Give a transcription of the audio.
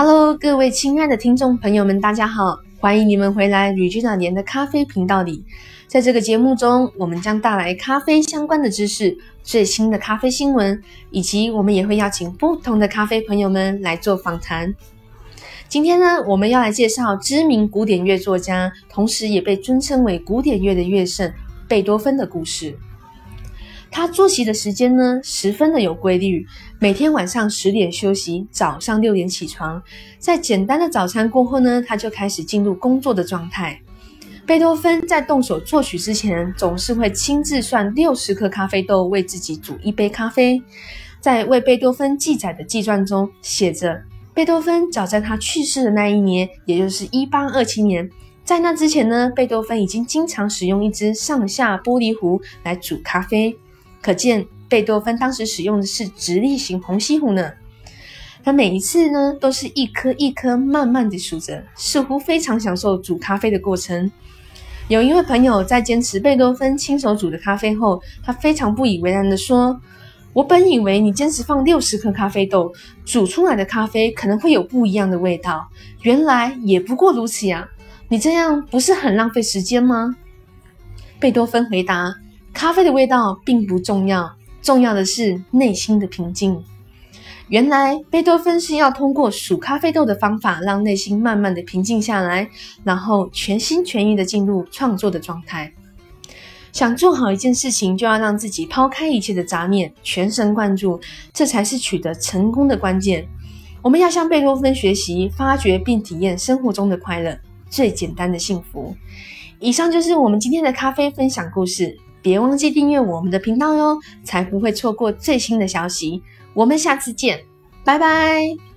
Hello，各位亲爱的听众朋友们，大家好，欢迎你们回来旅居老年的咖啡频道里。在这个节目中，我们将带来咖啡相关的知识、最新的咖啡新闻，以及我们也会邀请不同的咖啡朋友们来做访谈。今天呢，我们要来介绍知名古典乐作家，同时也被尊称为古典乐的乐圣贝多芬的故事。他作息的时间呢，十分的有规律，每天晚上十点休息，早上六点起床，在简单的早餐过后呢，他就开始进入工作的状态。贝多芬在动手作曲之前，总是会亲自算六十克咖啡豆，为自己煮一杯咖啡。在为贝多芬记载的记传中写着，贝多芬早在他去世的那一年，也就是一八二七年，在那之前呢，贝多芬已经经常使用一只上下玻璃壶来煮咖啡。可见贝多芬当时使用的是直立型虹吸壶呢。他每一次呢，都是一颗一颗慢慢地数着，似乎非常享受煮咖啡的过程。有一位朋友在坚持贝多芬亲手煮的咖啡后，他非常不以为然的说：“我本以为你坚持放六十克咖啡豆煮出来的咖啡可能会有不一样的味道，原来也不过如此呀！你这样不是很浪费时间吗？”贝多芬回答：“咖啡的味道并不重要，重要的是内心的平静。”原来贝多芬是要通过数咖啡豆的方法，让内心慢慢的平静下来，然后全心全意的进入创作的状态。想做好一件事情，就要让自己抛开一切的杂念，全神贯注，这才是取得成功的关键。我们要向贝多芬学习，发掘并体验生活中的快乐，最简单的幸福。以上就是我们今天的咖啡分享故事，别忘记订阅我们的频道哟，才不会错过最新的消息。我们下次见，拜拜。